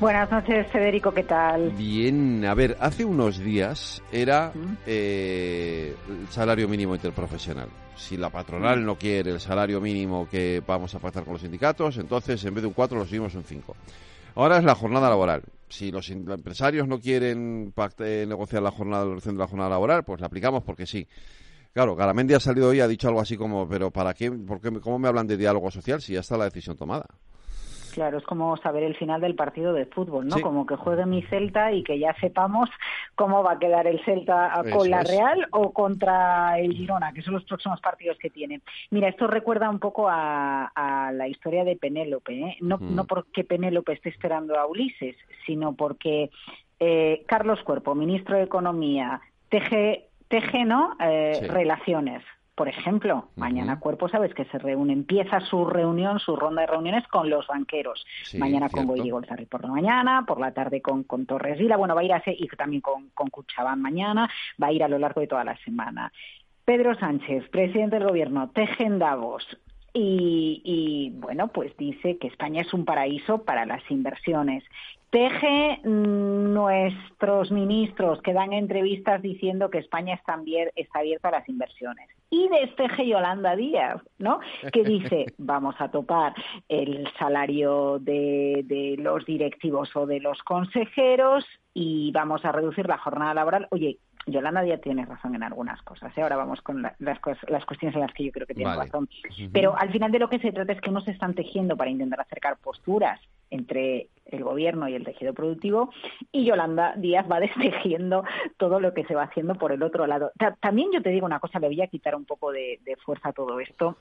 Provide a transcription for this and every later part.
Buenas noches, Federico, ¿qué tal? Bien, a ver, hace unos días era eh, el salario mínimo interprofesional. Si la patronal no quiere el salario mínimo que vamos a pactar con los sindicatos, entonces en vez de un 4 lo subimos un 5. Ahora es la jornada laboral. Si los empresarios no quieren eh, negociar la jornada, de la jornada laboral, pues la aplicamos porque sí. Claro, Garamendi ha salido hoy y ha dicho algo así como, pero ¿para qué? ¿Por qué ¿Cómo me hablan de diálogo social si ya está la decisión tomada? Claro, es como saber el final del partido de fútbol, ¿no? Como que juegue mi Celta y que ya sepamos cómo va a quedar el Celta con la Real o contra el Girona, que son los próximos partidos que tiene. Mira, esto recuerda un poco a, la historia de Penélope, ¿eh? No, no porque Penélope esté esperando a Ulises, sino porque eh, Carlos Cuerpo, ministro de Economía, teje, teje ¿no? Eh, relaciones por ejemplo, mañana Cuerpo, sabes que se reúne, empieza su reunión, su ronda de reuniones con los banqueros. mañana con Goyi Golzarri por la mañana, por la tarde con, con Torres Vila, bueno, va a ir a y también con, con Cuchabán mañana, va a ir a lo largo de toda la semana. Pedro Sánchez, presidente del gobierno, tejen Davos, y, y, bueno, pues dice que España es un paraíso para las inversiones Teje nuestros ministros que dan entrevistas diciendo que España está, está abierta a las inversiones. Y desteje Yolanda Díaz, ¿no? Que dice, vamos a topar el salario de, de los directivos o de los consejeros y vamos a reducir la jornada laboral. Oye, Yolanda Díaz tiene razón en algunas cosas. ¿eh? Ahora vamos con las, las, cuestiones en las que yo creo que tiene razón. Pero al final de lo que se trata es que no se están tejiendo para intentar acercar posturas entre el gobierno y el tejido productivo y Yolanda Díaz va destejiendo todo lo que se va haciendo por el otro lado. también yo te digo una cosa, le voy a quitar un poco de fuerza a todo esto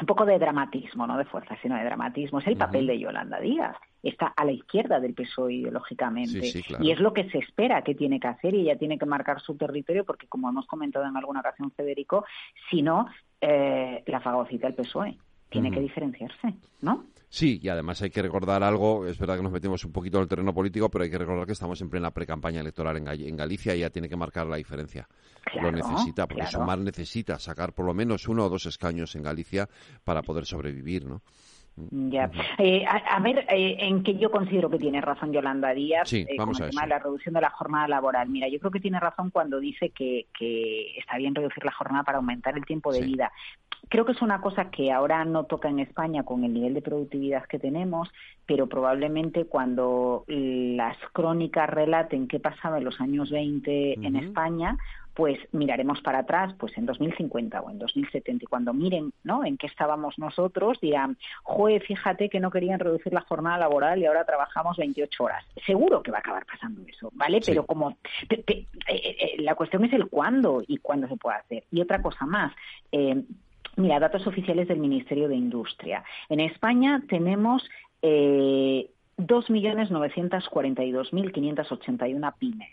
un poco de dramatismo, no de fuerza, sino de dramatismo. Es el papel de Yolanda Díaz. Está a la izquierda del PSOE ideológicamente. Y es lo que se espera que tiene que hacer y ella tiene que marcar su territorio porque, como hemos comentado en alguna ocasión, Federico, si no, eh, la fagocita el PSOE. Tiene que diferenciarse, ¿no? Sí, y además hay que recordar algo, es verdad que nos metimos un poquito en el terreno político, pero hay que recordar que estamos en plena pre-campaña electoral en, Galicia y ya tiene que marcar la diferencia. Lo necesita, porque Sumar necesita sacar por lo menos uno o dos escaños en Galicia para poder sobrevivir, ¿no? Ya. Eh, a, ver, eh, en que yo considero que tiene razón Yolanda Díaz sí, eh, con el tema de la reducción de la jornada laboral. Mira, yo creo que tiene razón cuando dice que, que está bien reducir la jornada para aumentar el tiempo de vida. Creo que es una cosa que ahora no toca en España con el nivel de productividad que tenemos, pero probablemente cuando las crónicas relaten qué pasaba en los años 20 en España, pues miraremos para atrás, pues en 2050 o en 2070 y cuando miren, ¿no? En qué estábamos nosotros dirán, "Joder, fíjate que no querían reducir la jornada laboral y ahora trabajamos 28 horas." Seguro que va a acabar pasando eso, ¿vale? Pero como eh, eh, la cuestión es el cuándo y cuándo se puede hacer. Y otra cosa más, eh, Mira, datos oficiales del Ministerio de Industria. En España tenemos eh, 2.942.581 pymes.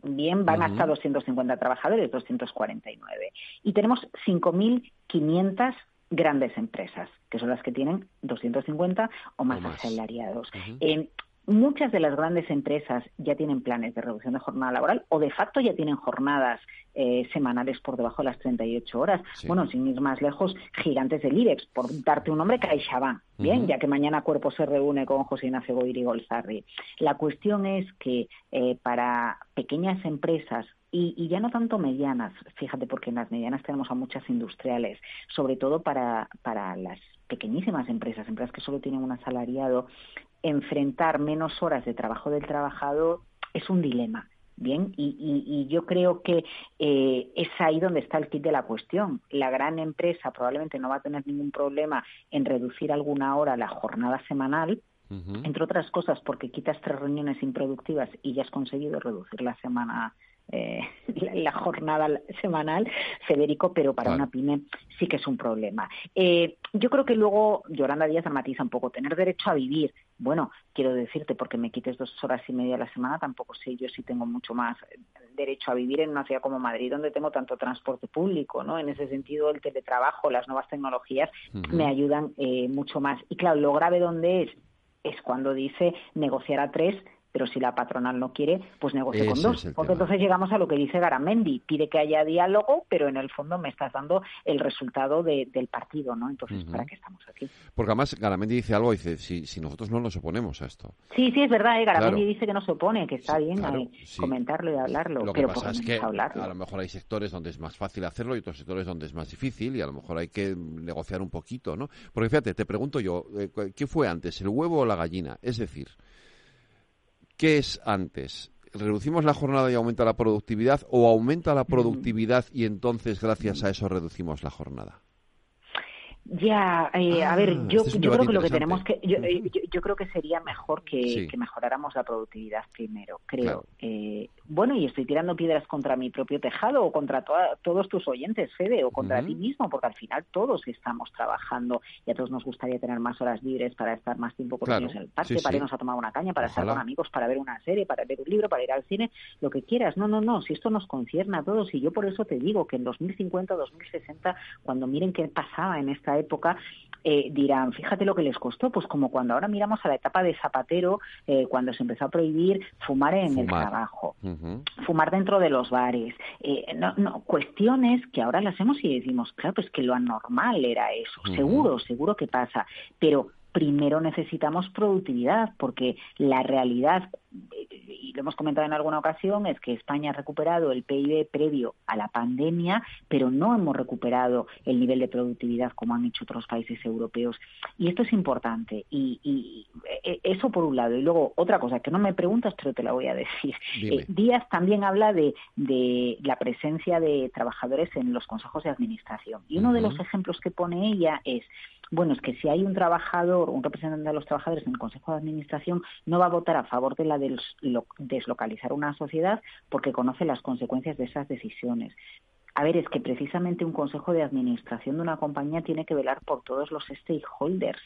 Bien, van hasta 250 trabajadores, 249. Y tenemos 5.500 grandes empresas, que son las que tienen 250 o más, asalariados. Muchas de las grandes empresas ya tienen planes de reducción de jornada laboral o de facto ya tienen jornadas eh, semanales por debajo de las 38 horas. Bueno, sin ir más lejos, gigantes del IBEX, por darte un nombre, CaixaBank, bien, ya que mañana Cuerpo se reúne con José Ignacio Goiri Golzarri. La cuestión es que eh, para pequeñas empresas y, y, ya no tanto medianas, fíjate, porque en las medianas tenemos a muchas industriales, sobre todo para, para las pequeñísimas empresas, empresas que solo tienen un asalariado, enfrentar menos horas de trabajo del trabajador es un dilema. Bien, y, yo creo que eh, es ahí donde está el kit de la cuestión. La gran empresa probablemente no va a tener ningún problema en reducir alguna hora la jornada semanal, entre otras cosas porque quitas tres reuniones improductivas y ya has conseguido reducir la semana eh, la, jornada semanal, Federico, pero para una pyme sí que es un problema. Eh, yo creo que luego Yolanda Díaz dramatiza un poco, tener derecho a vivir. Bueno, quiero decirte, porque me quites dos horas y media a la semana, tampoco sé yo si tengo mucho más derecho a vivir en una ciudad como Madrid, donde tengo tanto transporte público, ¿no? En ese sentido, el teletrabajo, las nuevas tecnologías me ayudan eh, mucho más. Y claro, lo grave donde es es cuando dice negociar a tres pero si la patronal no quiere, pues negocie con dos. Porque entonces llegamos a lo que dice Garamendi, pide que haya diálogo, pero en el fondo me estás dando el resultado del partido, ¿no? Entonces, ¿para qué estamos aquí? Porque además Garamendi dice algo, dice, si, si nosotros no nos oponemos a esto. Sí, sí, es verdad, ¿eh? Garamendi dice que no se opone, que está bien comentarlo y hablarlo. Lo que pasa es que a lo mejor hay sectores donde es más fácil hacerlo y otros sectores donde es más difícil y a lo mejor hay que negociar un poquito, ¿no? Porque fíjate, te pregunto yo, eh, ¿qué fue antes, el huevo o la gallina? Es decir, ¿Qué es antes? ¿Reducimos la jornada y aumenta la productividad o aumenta la productividad y entonces gracias a eso reducimos la jornada? Ya, eh, a ver, ah, yo, este yo creo que lo que tenemos que, yo, eh, yo, creo que sería mejor que, que, mejoráramos la productividad primero, creo. Eh, bueno, y estoy tirando piedras contra mi propio tejado o contra todos tus oyentes, Fede, o contra ti mismo, porque al final todos estamos trabajando y a todos nos gustaría tener más horas libres para estar más tiempo con ellos en el parque, para irnos a tomar una caña, para estar con amigos, para ver una serie, para ver un libro, para ir al cine, lo que quieras. No, no, no, si esto nos concierne a todos y yo por eso te digo que en 2050, 2060, cuando miren qué pasaba en esta época, eh, dirán, fíjate lo que les costó, pues como cuando ahora miramos a la etapa de Zapatero, eh, cuando se empezó a prohibir fumar en el trabajo, fumar dentro de los bares, eh, no, no, cuestiones que ahora las hacemos y decimos, claro, pues que lo anormal era eso, seguro, seguro que pasa, pero primero necesitamos productividad, porque la realidad, y lo hemos comentado en alguna ocasión, es que España ha recuperado el PIB previo a la pandemia, pero no hemos recuperado el nivel de productividad como han hecho otros países europeos. Y esto es importante. Y, e, eso por un lado. Y luego, otra cosa que no me preguntas, pero te la voy a decir. Eh, Díaz también habla de, la presencia de trabajadores en los consejos de administración. Y uno de los ejemplos que pone ella es, bueno, es que si hay un trabajador, un representante de los trabajadores en el Consejo de Administración, no va a votar a favor de la deslocalizar una sociedad porque conoce las consecuencias de esas decisiones. A ver, es que precisamente un consejo de administración de una compañía tiene que velar por todos los stakeholders,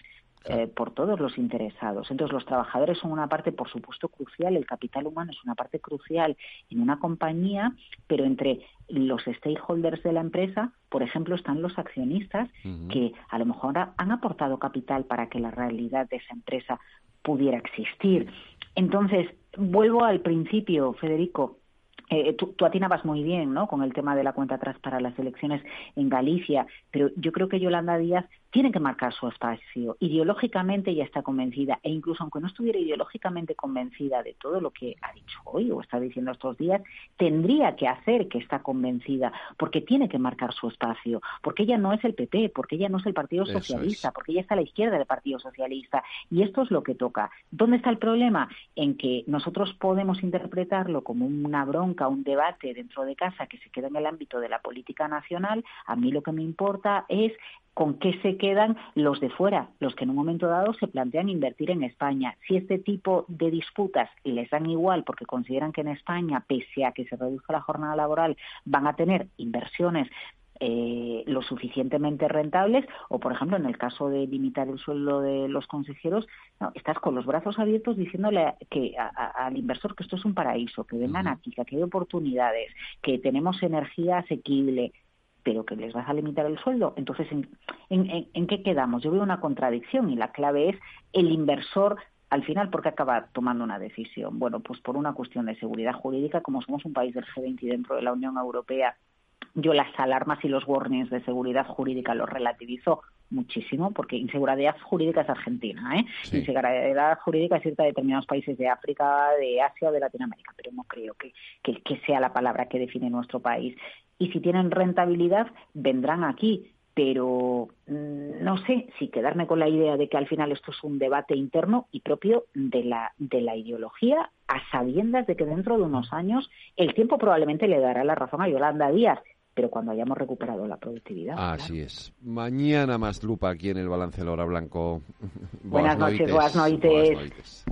eh, por todos los interesados. Entonces, los trabajadores son una parte, por supuesto, crucial, el capital humano es una parte crucial en una compañía, pero entre los stakeholders de la empresa, por ejemplo, están los accionistas que a lo mejor han aportado capital para que la realidad de esa empresa pudiera existir. Entonces, vuelvo al principio, Federico. Eh, tú, tú, atinabas muy bien ¿no? con el tema de la cuenta atrás para las elecciones en Galicia, pero yo creo que Yolanda Díaz tiene que marcar su espacio. Ideológicamente ya está convencida, e incluso aunque no estuviera ideológicamente convencida de todo lo que ha dicho hoy o está diciendo estos días, tendría que hacer que está convencida, porque tiene que marcar su espacio, porque ella no es el PP, porque ella no es el Partido Socialista, porque ella está a la izquierda del Partido Socialista, y esto es lo que toca. ¿Dónde está el problema? En que nosotros podemos interpretarlo como una bronca, un debate dentro de casa que se queda en el ámbito de la política nacional. A mí lo que me importa es con qué se quedan los de fuera, los que en un momento dado se plantean invertir en España. Si este tipo de disputas les dan igual porque consideran que en España, pese a que se reduzca la jornada laboral, van a tener inversiones eh, lo suficientemente rentables o, por ejemplo, en el caso de limitar el sueldo de los consejeros, estás con los brazos abiertos diciéndole que al inversor que esto es un paraíso, que vengan aquí, que aquí hay oportunidades, que tenemos energía asequible, pero que les vas a limitar el sueldo. Entonces, ¿en, qué quedamos? Yo veo una contradicción y la clave es el inversor al final, ¿por qué acaba tomando una decisión? Bueno, pues por una cuestión de seguridad jurídica, como somos un país del G20 y dentro de la Unión Europea, yo las alarmas y los warnings de seguridad jurídica los relativizo muchísimo, porque inseguridad jurídica es Argentina, ¿eh? Inseguridad jurídica es cierta de determinados países de África, de Asia o de Latinoamérica, pero no creo que, que sea la palabra que define nuestro país y si tienen rentabilidad vendrán aquí. Pero mm, no sé si quedarme con la idea de que al final esto es un debate interno y propio de la, de la ideología, a sabiendas de que dentro de unos años el tiempo probablemente le dará la razón a Yolanda Díaz, pero cuando hayamos recuperado la productividad. Así es. Mañana más lupa aquí en el balance de Hora Blanco. Buenas, noches, buenas noches.